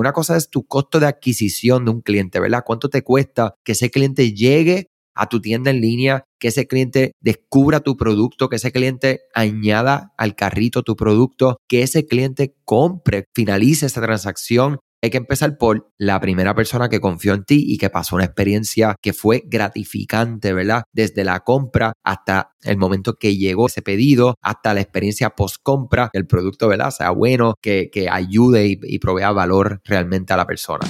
Una cosa es tu costo de adquisición de un cliente, ¿verdad? ¿Cuánto te cuesta que ese cliente llegue a tu tienda en línea, que ese cliente descubra tu producto, que ese cliente añada al carrito tu producto, que ese cliente compre, finalice esa transacción hay que empezar por la primera persona que confió en ti y que pasó una experiencia que fue gratificante, ¿verdad? Desde la compra hasta el momento que llegó ese pedido, hasta la experiencia post-compra, que el producto, ¿verdad? Sea bueno, que, que ayude y, y provea valor realmente a la persona.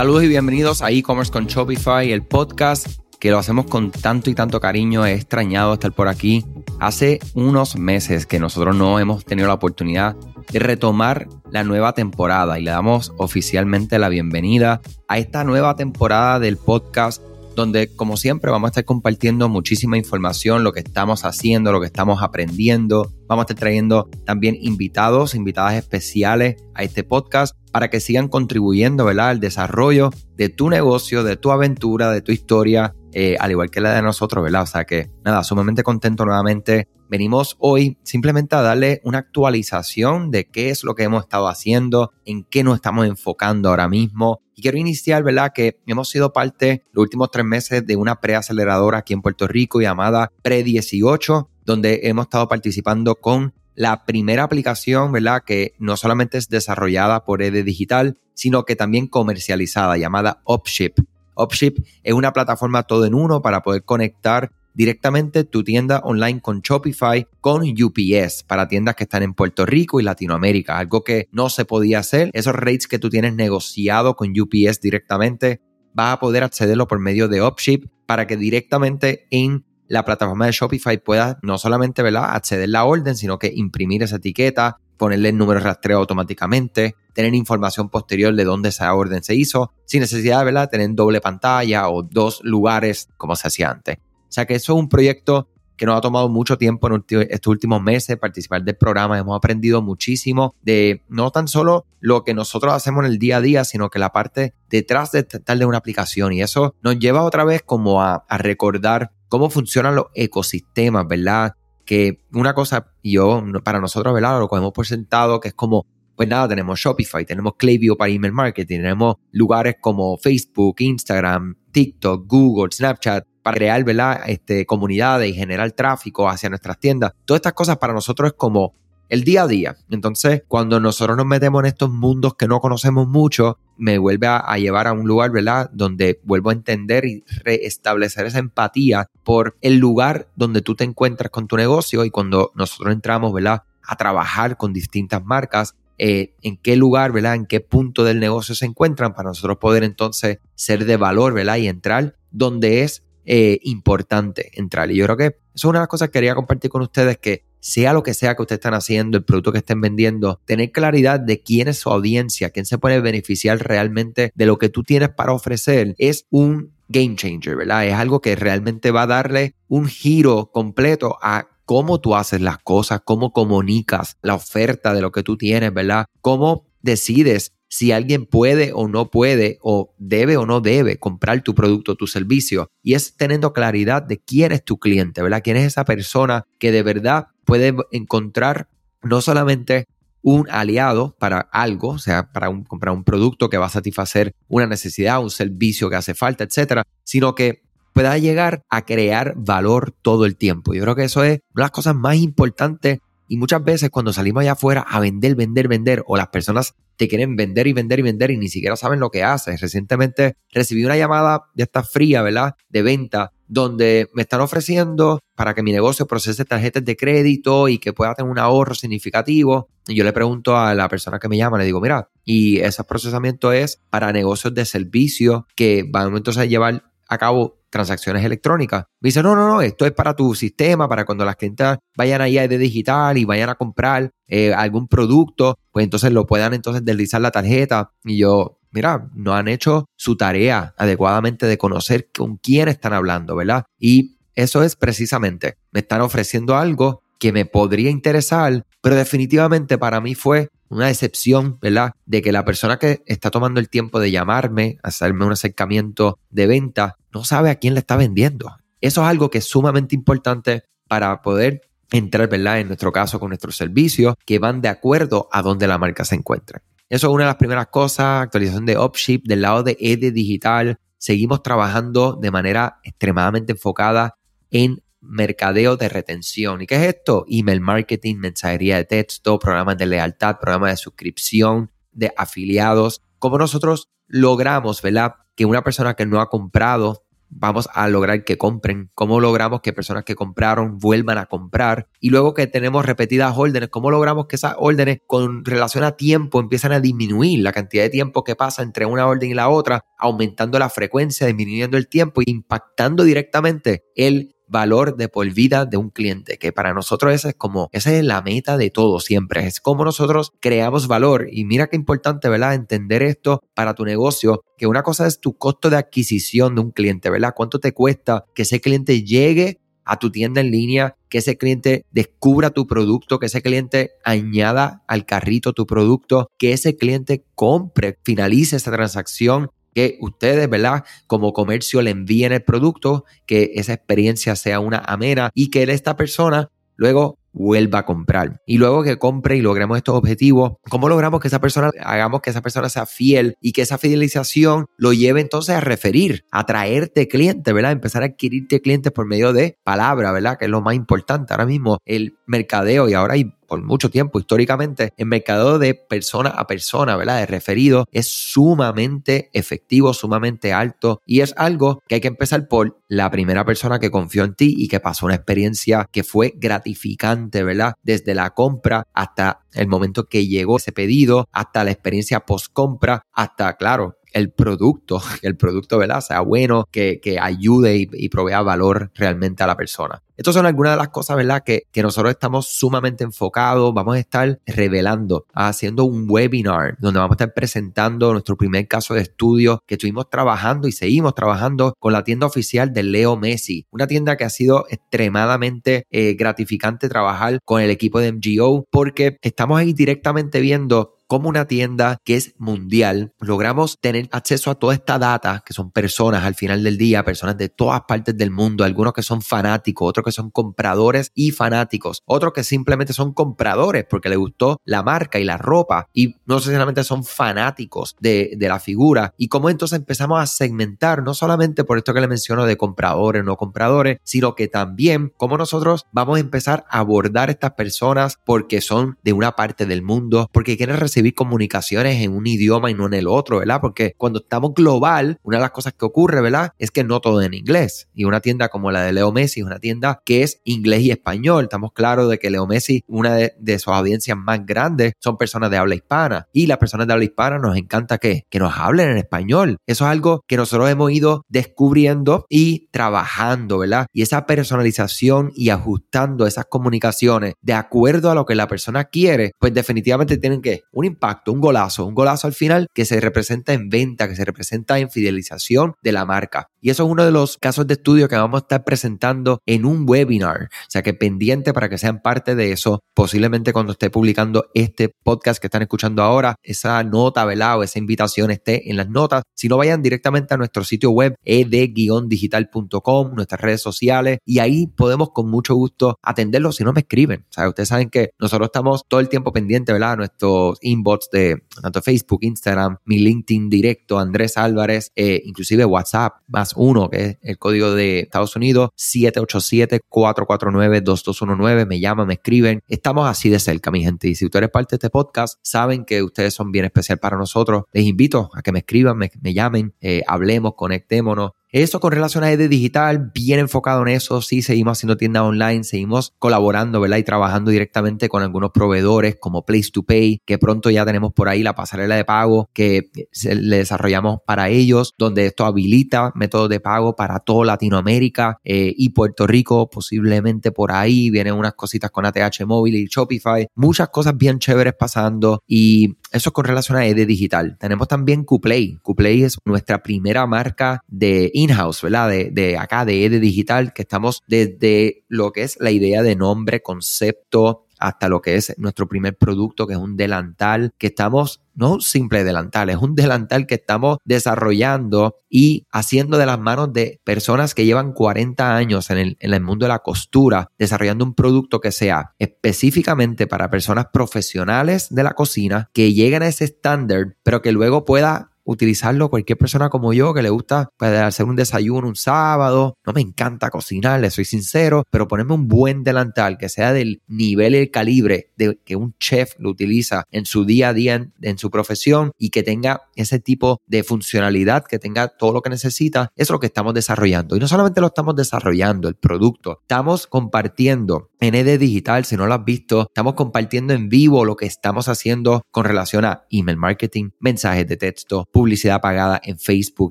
Saludos y bienvenidos a e-commerce con Shopify, el podcast que lo hacemos con tanto y tanto cariño. He extrañado estar por aquí. Hace unos meses que nosotros no hemos tenido la oportunidad de retomar la nueva temporada y le damos oficialmente la bienvenida a esta nueva temporada del podcast donde como siempre vamos a estar compartiendo muchísima información, lo que estamos haciendo, lo que estamos aprendiendo. Vamos a estar trayendo también invitados, invitadas especiales a este podcast para que sigan contribuyendo ¿verdad? al desarrollo de tu negocio, de tu aventura, de tu historia, eh, al igual que la de nosotros, ¿verdad? O sea que nada, sumamente contento nuevamente. Venimos hoy simplemente a darle una actualización de qué es lo que hemos estado haciendo, en qué nos estamos enfocando ahora mismo. Y quiero iniciar, ¿verdad? Que hemos sido parte los últimos tres meses de una preaceleradora aquí en Puerto Rico llamada Pre18, donde hemos estado participando con la primera aplicación, ¿verdad? Que no solamente es desarrollada por ED Digital, sino que también comercializada, llamada Upship. Upship es una plataforma todo en uno para poder conectar directamente tu tienda online con Shopify con UPS para tiendas que están en Puerto Rico y Latinoamérica, algo que no se podía hacer. Esos rates que tú tienes negociado con UPS directamente, vas a poder accederlo por medio de Upship para que directamente en la plataforma de Shopify pueda no solamente ¿verdad? acceder la orden, sino que imprimir esa etiqueta, ponerle el número de rastreo automáticamente, tener información posterior de dónde esa orden se hizo, sin necesidad de tener doble pantalla o dos lugares como se hacía antes. O sea que eso es un proyecto que nos ha tomado mucho tiempo en estos últimos meses participar del programa. Hemos aprendido muchísimo de no tan solo lo que nosotros hacemos en el día a día, sino que la parte detrás de tal de una aplicación. Y eso nos lleva otra vez como a, recordar cómo funcionan los ecosistemas, ¿verdad? Que una cosa, yo, para nosotros, ¿verdad? Lo cogemos por sentado, que es como, pues nada, tenemos Shopify, tenemos Klaviyo para email marketing, tenemos lugares como Facebook, Instagram, TikTok, Google, Snapchat, para crear, ¿verdad? Este, comunidades y generar tráfico hacia nuestras tiendas. Todas estas cosas para nosotros es como el día a día. Entonces, cuando nosotros nos metemos en estos mundos que no conocemos mucho, me vuelve a, llevar a un lugar, ¿verdad? Donde vuelvo a entender y restablecer esa empatía por el lugar donde tú te encuentras con tu negocio y cuando nosotros entramos, ¿verdad? A trabajar con distintas marcas, eh, en qué lugar, ¿verdad? En qué punto del negocio se encuentran para nosotros poder entonces ser de valor, ¿verdad? Y entrar donde es eh, importante entrar. Y yo creo que eso es una de las cosas que quería compartir con ustedes, que sea lo que sea que ustedes están haciendo, el producto que estén vendiendo, tener claridad de quién es su audiencia, quién se puede beneficiar realmente de lo que tú tienes para ofrecer, es un game changer, ¿verdad? Es algo que realmente va a darle un giro completo a cómo tú haces las cosas, cómo comunicas la oferta de lo que tú tienes, ¿verdad? Cómo decides si alguien puede o no puede o debe o no debe comprar tu producto, tu servicio. Y es teniendo claridad de quién es tu cliente, ¿verdad? ¿Quién es esa persona que de verdad puede encontrar no solamente un aliado para algo, o sea, para comprar un producto que va a satisfacer una necesidad, un servicio que hace falta, etcétera, sino que pueda llegar a crear valor todo el tiempo. Yo creo que eso es una de las cosas más importantes y muchas veces cuando salimos allá afuera a vender, vender, vender, o las personas te quieren vender y vender y vender y ni siquiera saben lo que haces. Recientemente recibí una llamada ya está fría, ¿verdad? De venta, donde me están ofreciendo para que mi negocio procese tarjetas de crédito y que pueda tener un ahorro significativo. Y yo le pregunto a la persona que me llama, le digo, mira, y ese procesamiento es para negocios de servicio que van entonces a llevar a cabo transacciones electrónicas. Me dice, no, no, no, esto es para tu sistema, para cuando las clientes vayan ahí a de digital y vayan a comprar eh, algún producto, pues entonces lo puedan entonces deslizar la tarjeta. Y yo, mira, no han hecho su tarea adecuadamente de conocer con quién están hablando, ¿verdad? Y eso es precisamente, me están ofreciendo algo que me podría interesar, pero definitivamente para mí fue una decepción, ¿verdad? De que la persona que está tomando el tiempo de llamarme, hacerme un acercamiento de venta, no sabe a quién le está vendiendo. Eso es algo que es sumamente importante para poder entrar, ¿verdad? En nuestro caso, con nuestros servicios que van de acuerdo a donde la marca se encuentra. Eso es una de las primeras cosas, actualización de Upship, del lado de ED Digital. Seguimos trabajando de manera extremadamente enfocada en mercadeo de retención. ¿Y qué es esto? Email marketing, mensajería de texto, programas de lealtad, programas de suscripción, de afiliados. ¿Cómo nosotros logramos, ¿verdad? Que una persona que no ha comprado vamos a lograr que compren, cómo logramos que personas que compraron vuelvan a comprar y luego que tenemos repetidas órdenes, cómo logramos que esas órdenes con relación a tiempo empiezan a disminuir la cantidad de tiempo que pasa entre una orden y la otra, aumentando la frecuencia, disminuyendo el tiempo, impactando directamente el valor de por vida de un cliente, que para nosotros esa es como, esa es la meta de todo siempre, es como nosotros creamos valor y mira qué importante, ¿verdad? Entender esto para tu negocio, que una cosa es tu costo de adquisición de un cliente, ¿verdad? ¿Cuánto te cuesta que ese cliente llegue a tu tienda en línea, que ese cliente descubra tu producto, que ese cliente añada al carrito tu producto, que ese cliente compre, finalice esa transacción que ustedes, ¿verdad? Como comercio le envíen el producto, que esa experiencia sea una amena y que esta persona luego vuelva a comprar. Y luego que compre y logremos estos objetivos, ¿cómo logramos que esa persona, hagamos que esa persona sea fiel y que esa fidelización lo lleve entonces a referir, a traerte clientes, ¿verdad? Empezar a adquirirte clientes por medio de palabra, ¿verdad? Que es lo más importante. Ahora mismo el mercadeo y ahora hay por mucho tiempo históricamente, el mercado de persona a persona, ¿verdad? De referido, es sumamente efectivo, sumamente alto y es algo que hay que empezar por la primera persona que confió en ti y que pasó una experiencia que fue gratificante, ¿verdad? Desde la compra hasta el momento que llegó ese pedido, hasta la experiencia post compra, hasta, claro, el producto, que el producto, ¿verdad? Sea bueno, que, ayude y, y, provea valor realmente a la persona. Estas son algunas de las cosas, ¿verdad? Que, que nosotros estamos sumamente enfocados. Vamos a estar revelando, haciendo un webinar donde vamos a estar presentando nuestro primer caso de estudio que estuvimos trabajando y seguimos trabajando con la tienda oficial de Leo Messi. Una tienda que ha sido extremadamente eh, gratificante trabajar con el equipo de MGO porque estamos ahí directamente viendo como una tienda que es mundial, logramos tener acceso a toda esta data, que son personas al final del día, personas de todas partes del mundo, algunos que son fanáticos, otros que son compradores y fanáticos, otros que simplemente son compradores porque les gustó la marca y la ropa y no necesariamente son fanáticos de, de la figura. Y cómo entonces empezamos a segmentar, no solamente por esto que le menciono de compradores, no compradores, sino que también cómo nosotros vamos a empezar a abordar estas personas porque son de una parte del mundo, porque quieren recibir comunicaciones en un idioma y no en el otro, ¿verdad? Porque cuando estamos global, una de las cosas que ocurre, ¿verdad? Es que no todo en inglés. Y una tienda como la de Leo Messi es una tienda que es inglés y español. Estamos claros de que Leo Messi, una de, sus audiencias más grandes, son personas de habla hispana. Y las personas de habla hispana nos encanta que, que nos hablen en español. Eso es algo que nosotros hemos ido descubriendo y trabajando, ¿verdad? Y esa personalización y ajustando esas comunicaciones de acuerdo a lo que la persona quiere, pues definitivamente tienen que un impacto, un golazo, un golazo al final que se representa en venta, que se representa en fidelización de la marca. Y eso es uno de los casos de estudio que vamos a estar presentando en un webinar. O sea que pendiente para que sean parte de eso, posiblemente cuando esté publicando este podcast que están escuchando ahora, esa nota, ¿verdad? O esa invitación esté en las notas. Si no, vayan directamente a nuestro sitio web ed-digital.com, nuestras redes sociales, y ahí podemos con mucho gusto atenderlos si no me escriben. O sea, ustedes saben que nosotros estamos todo el tiempo pendientes, ¿verdad? A nuestros inbox de tanto Facebook, Instagram, mi LinkedIn directo, Andrés Álvarez, eh, inclusive WhatsApp, más uno, que es el código de Estados Unidos, 787-449-2219. Me llaman, me escriben. Estamos así de cerca, mi gente. Y si ustedes eres parte de este podcast, saben que ustedes son bien especial para nosotros. Les invito a que me escriban, me, llamen, eh, hablemos, conectémonos. Eso con relación a ED Digital, bien enfocado en eso, sí, seguimos haciendo tiendas online, seguimos colaborando, ¿verdad? Y trabajando directamente con algunos proveedores como Place to Pay, que pronto ya tenemos por ahí la pasarela de pago que le desarrollamos para ellos, donde esto habilita métodos de pago para toda Latinoamérica eh, y Puerto Rico, posiblemente por ahí, vienen unas cositas con ATH móvil y Shopify, muchas cosas bien chéveres pasando y eso con relación a ED Digital. Tenemos también Qplay. Qplay es nuestra primera marca de in-house, ¿verdad? De, de, acá, de ED Digital, que estamos desde lo que es la idea de nombre, concepto, hasta lo que es nuestro primer producto, que es un delantal, que estamos no un simple delantal, es un delantal que estamos desarrollando y haciendo de las manos de personas que llevan 40 años en el, en el mundo de la costura, desarrollando un producto que sea específicamente para personas profesionales de la cocina, que lleguen a ese estándar, pero que luego pueda utilizarlo cualquier persona como yo que le gusta pues, hacer un desayuno un sábado. No me encanta cocinar, le soy sincero, pero ponerme un buen delantal que sea del nivel y el calibre de que un chef lo utiliza en su día a día en, su profesión y que tenga ese tipo de funcionalidad, que tenga todo lo que necesita, es lo que estamos desarrollando. Y no solamente lo estamos desarrollando, el producto, estamos compartiendo en ED Digital, si no lo has visto, estamos compartiendo en vivo lo que estamos haciendo con relación a email marketing, mensajes de texto, publicidad pagada en Facebook,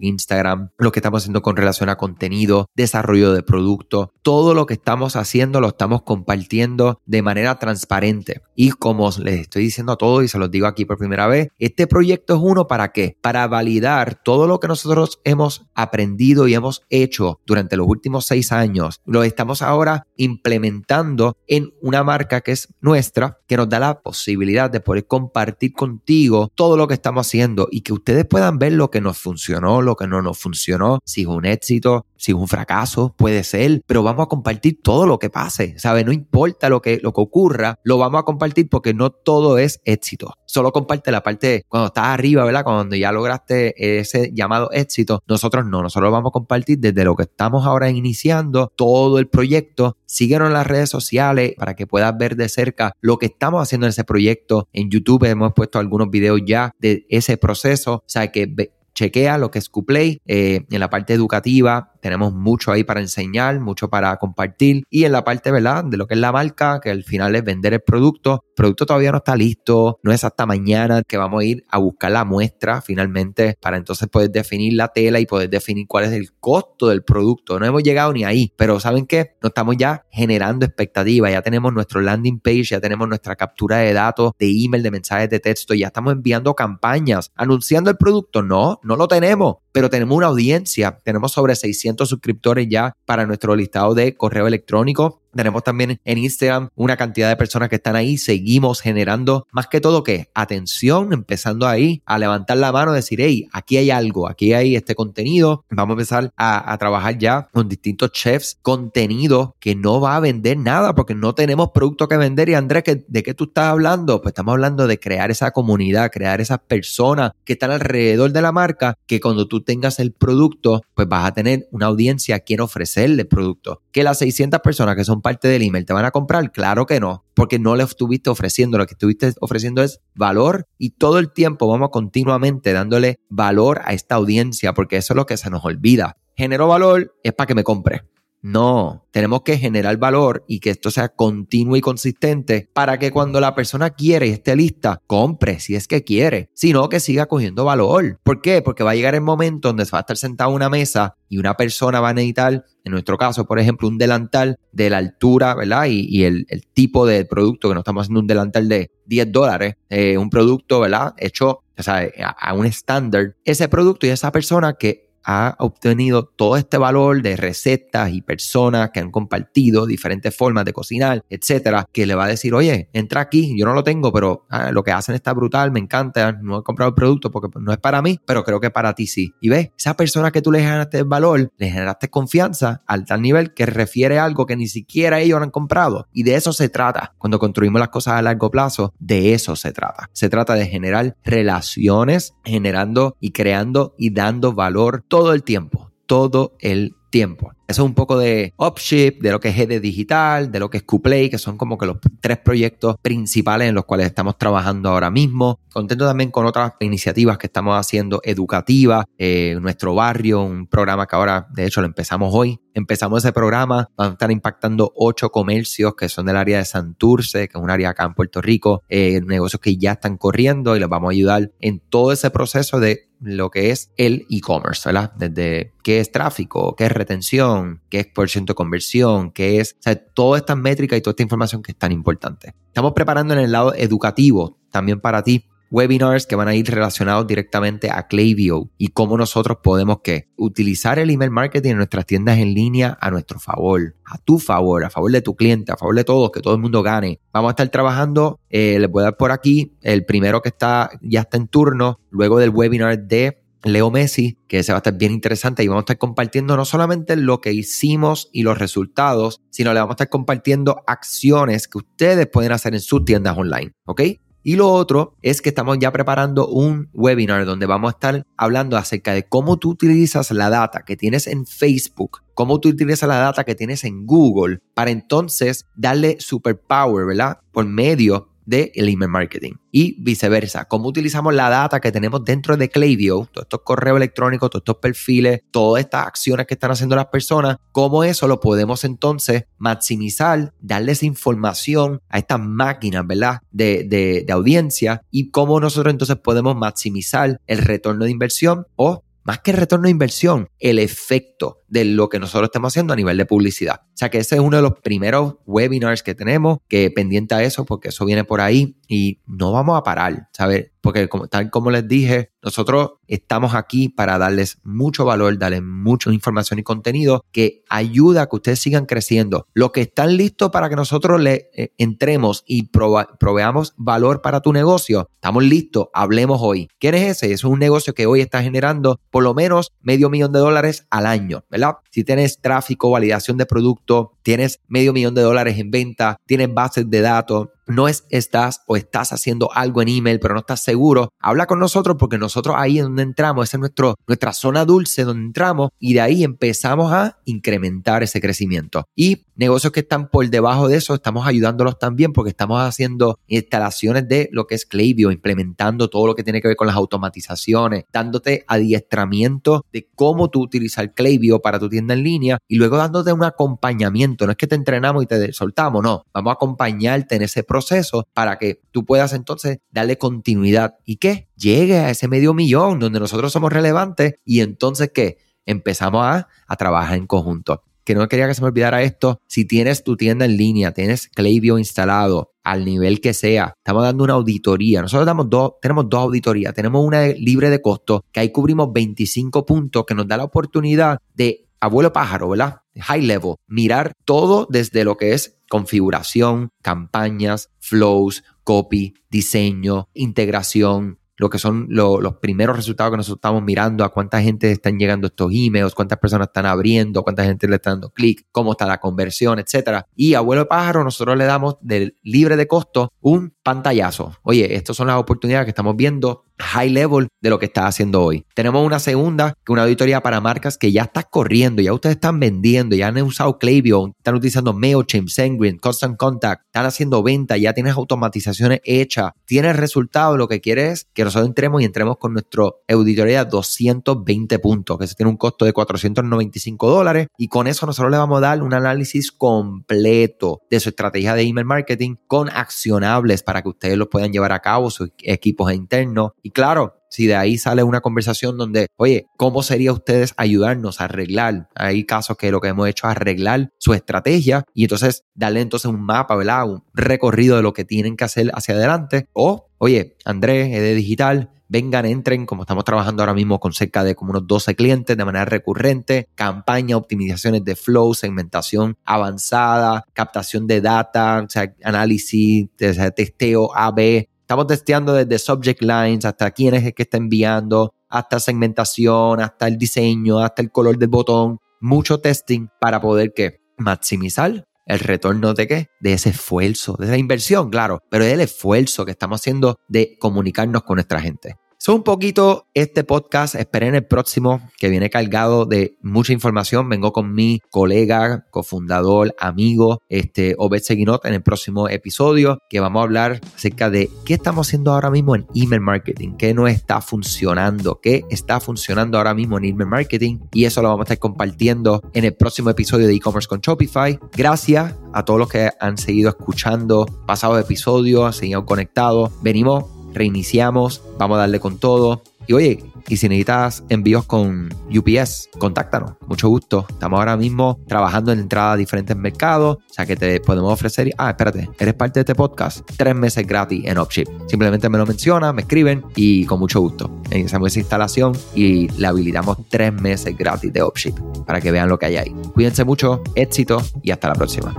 Instagram, lo que estamos haciendo con relación a contenido, desarrollo de producto, todo lo que estamos haciendo lo estamos compartiendo de manera transparente. Y como les estoy diciendo a todos y se los digo aquí por primera vez, este proyecto es uno para qué? Para validar todo lo que nosotros hemos aprendido y hemos hecho durante los últimos seis años. Lo estamos ahora implementando en una marca que es nuestra, que nos da la posibilidad de poder compartir contigo todo lo que estamos haciendo y que ustedes puedan ver lo que nos funcionó, lo que no nos funcionó, si es un éxito, si es un fracaso, puede ser, pero vamos a compartir todo lo que pase, ¿sabes? No importa lo que, lo que ocurra, lo vamos a compartir porque no todo es éxito. Solo comparte la parte cuando estás arriba, ¿verdad? Cuando ya lograste ese llamado éxito. Nosotros no, nosotros vamos a compartir desde lo que estamos ahora iniciando, todo el proyecto. Síguenos en las redes sociales para que puedas ver de cerca lo que estamos haciendo en ese proyecto. En YouTube hemos puesto algunos videos ya de ese proceso. O que chequea lo que es QPlay eh, en la parte educativa tenemos mucho ahí para enseñar, mucho para compartir y en la parte, ¿verdad? De lo que es la marca, que al final es vender el producto. El producto todavía no está listo, no es hasta mañana que vamos a ir a buscar la muestra finalmente para entonces poder definir la tela y poder definir cuál es el costo del producto. No hemos llegado ni ahí, pero ¿saben qué? No estamos ya generando expectativas, ya tenemos nuestro landing page, ya tenemos nuestra captura de datos, de email, de mensajes de texto, ya estamos enviando campañas anunciando el producto. No, no lo tenemos pero tenemos una audiencia, tenemos sobre 600 suscriptores ya para nuestro listado de correo electrónico tenemos también en Instagram una cantidad de personas que están ahí. Seguimos generando más que todo que atención, empezando ahí a levantar la mano decir, hey, aquí hay algo, aquí hay este contenido. Vamos a empezar a, trabajar ya con distintos chefs, contenido que no va a vender nada porque no tenemos producto que vender. Y Andrés, ¿de qué tú estás hablando? Pues estamos hablando de crear esa comunidad, crear esas personas que están alrededor de la marca, que cuando tú tengas el producto, pues vas a tener una audiencia a quien ofrecerle el producto. Que las 600 personas que son parte del email, ¿te van a comprar? Claro que no, porque no le estuviste ofreciendo, lo que estuviste ofreciendo es valor y todo el tiempo vamos continuamente dándole valor a esta audiencia, porque eso es lo que se nos olvida. Genero valor es para que me compre. No, tenemos que generar valor y que esto sea continuo y consistente para que cuando la persona quiere y esté lista, compre si es que quiere, sino que siga cogiendo valor. ¿Por qué? Porque va a llegar el momento donde se va a estar sentado a una mesa y una persona va a necesitar, en nuestro caso, por ejemplo, un delantal de la altura, ¿verdad? Y, el, tipo de producto que no estamos haciendo un delantal de 10 dólares, eh, un producto, ¿verdad? Hecho o sea, a un estándar, ese producto y esa persona que ha obtenido todo este valor de recetas y personas que han compartido diferentes formas de cocinar, etcétera, que le va a decir, oye, entra aquí, yo no lo tengo, pero ah, lo que hacen está brutal, me encanta, no he comprado el producto porque no es para mí, pero creo que para ti sí. Y ves, esa persona que tú le generaste valor, le generaste confianza al tal nivel que refiere algo que ni siquiera ellos han comprado. Y de eso se trata. Cuando construimos las cosas a largo plazo, de eso se trata. Se trata de generar relaciones, generando y creando y dando valor todo el tiempo, todo el tiempo. Eso es un poco de Upship, de lo que es GD Digital, de lo que es QPlay, que son como que los tres proyectos principales en los cuales estamos trabajando ahora mismo. Contento también con otras iniciativas que estamos haciendo educativas, eh, nuestro barrio, un programa que ahora de hecho lo empezamos hoy. Empezamos ese programa, van a estar impactando ocho comercios que son del área de Santurce, que es un área acá en Puerto Rico, eh, negocios que ya están corriendo y les vamos a ayudar en todo ese proceso de lo que es el e-commerce, ¿verdad? Desde qué es tráfico, qué es retención, qué es por ciento de conversión, qué es, o sea, todas estas métricas y toda esta información que es tan importante. Estamos preparando en el lado educativo también para ti webinars que van a ir relacionados directamente a Klaviyo y cómo nosotros podemos que utilizar el email marketing en nuestras tiendas en línea a nuestro favor, a tu favor, a favor de tu cliente, a favor de todos, que todo el mundo gane. Vamos a estar trabajando, eh, les voy a dar por aquí el primero que está ya está en turno, luego del webinar de Leo Messi, que se va a estar bien interesante y vamos a estar compartiendo no solamente lo que hicimos y los resultados, sino le vamos a estar compartiendo acciones que ustedes pueden hacer en sus tiendas online, ¿ok? Y lo otro es que estamos ya preparando un webinar donde vamos a estar hablando acerca de cómo tú utilizas la data que tienes en Facebook, cómo tú utilizas la data que tienes en Google para entonces darle superpower, ¿verdad? Por medio del email marketing y viceversa. Cómo utilizamos la data que tenemos dentro de Klaviyo, todos estos correos electrónicos, todos estos perfiles, todas estas acciones que están haciendo las personas, cómo eso lo podemos entonces maximizar, darles información a estas máquinas, ¿verdad? De, de, de audiencia y cómo nosotros entonces podemos maximizar el retorno de inversión o más que el retorno de inversión, el efecto de lo que nosotros estamos haciendo a nivel de publicidad. O sea que ese es uno de los primeros webinars que tenemos, que pendiente a eso, porque eso viene por ahí y no vamos a parar, ¿sabes? Porque como, tal como les dije, nosotros estamos aquí para darles mucho valor, darles mucha información y contenido que ayuda a que ustedes sigan creciendo. Los que están listos para que nosotros le eh, entremos y proveamos valor para tu negocio, estamos listos, hablemos hoy. ¿Quién es ese? Es un negocio que hoy está generando por lo menos medio millón de dólares al año, ¿verdad? Si tienes tráfico, validación de producto, tienes medio millón de dólares en venta, tienes bases de datos, no es estás o estás haciendo algo en email, pero no estás seguro, habla con nosotros porque nosotros ahí es donde entramos, esa es nuestro, nuestra zona dulce donde entramos y de ahí empezamos a incrementar ese crecimiento. Y negocios que están por debajo de eso, estamos ayudándolos también porque estamos haciendo instalaciones de lo que es Klaviyo, implementando todo lo que tiene que ver con las automatizaciones, dándote adiestramiento de cómo tú utilizar Klaviyo para tu tienda en línea y luego dándote un acompañamiento. No es que te entrenamos y te soltamos, no, vamos a acompañarte en ese proceso para que tú puedas entonces darle continuidad y que llegue a ese medio millón donde nosotros somos relevantes y entonces que empezamos a, a trabajar en conjunto que no quería que se me olvidara esto, si tienes tu tienda en línea, tienes Klaviyo instalado al nivel que sea, estamos dando una auditoría. Nosotros damos dos, tenemos dos auditorías. Tenemos una libre de costo, que ahí cubrimos 25 puntos, que nos da la oportunidad de abuelo pájaro, ¿verdad? High level, mirar todo desde lo que es configuración, campañas, flows, copy, diseño, integración, lo que son los primeros resultados que nosotros estamos mirando, a cuánta gente están llegando estos emails, cuántas personas están abriendo, cuánta gente le está dando clic, cómo está la conversión, etcétera. Y a vuelo de pájaro nosotros le damos de libre de costo un pantallazo. Oye, estas son las oportunidades que estamos viendo high level de lo que está haciendo hoy. Tenemos una segunda, que una auditoría para marcas que ya está corriendo, ya ustedes están vendiendo, ya han usado Klaviyo, están utilizando MailChimp, SendGrid, Constant Contact, están haciendo venta, ya tienes automatizaciones hechas, tienes resultados, lo que quieres es que nosotros entremos y entremos con nuestro auditoría 220 puntos, que se tiene un costo de 495 dólares y con eso nosotros le vamos a dar un análisis completo de su estrategia de email marketing con accionables para que ustedes los puedan llevar a cabo, sus equipos internos y claro, si de ahí sale una conversación donde, oye, ¿cómo sería ustedes ayudarnos a arreglar? Hay casos que lo que hemos hecho es arreglar su estrategia y entonces darle entonces un mapa, ¿verdad? Un recorrido de lo que tienen que hacer hacia adelante. O, oye, Andrés, de digital, vengan, entren, como estamos trabajando ahora mismo con cerca de como unos 12 clientes de manera recurrente, campaña, optimizaciones de flow, segmentación avanzada, captación de data, o sea, análisis, testeo AB, Estamos testeando desde subject lines hasta quién es el que está enviando, hasta segmentación, hasta el diseño, hasta el color del botón. Mucho testing para poder que maximizar el retorno de qué? De ese esfuerzo, de esa inversión, claro, pero del esfuerzo que estamos haciendo de comunicarnos con nuestra gente. Son un poquito este podcast. Esperen el próximo que viene cargado de mucha información. Vengo con mi colega, cofundador, amigo, este Obed Seguinot en el próximo episodio que vamos a hablar acerca de qué estamos haciendo ahora mismo en email marketing, qué no está funcionando, qué está funcionando ahora mismo en email marketing y eso lo vamos a estar compartiendo en el próximo episodio de e-commerce con Shopify. Gracias a todos los que han seguido escuchando pasados episodios, han seguido conectados. Venimos reiniciamos, vamos a darle con todo. Y oye, y si necesitas envíos con UPS, contáctanos. Mucho gusto. Estamos ahora mismo trabajando en entrada a diferentes mercados. O sea que te podemos ofrecer. Ah, espérate, eres parte de este podcast. Tres meses gratis en Upship. Simplemente me lo mencionan, me escriben y con mucho gusto. Iniciamos esa instalación y le habilitamos tres meses gratis de Upship para que vean lo que hay ahí. Cuídense mucho, éxito y hasta la próxima.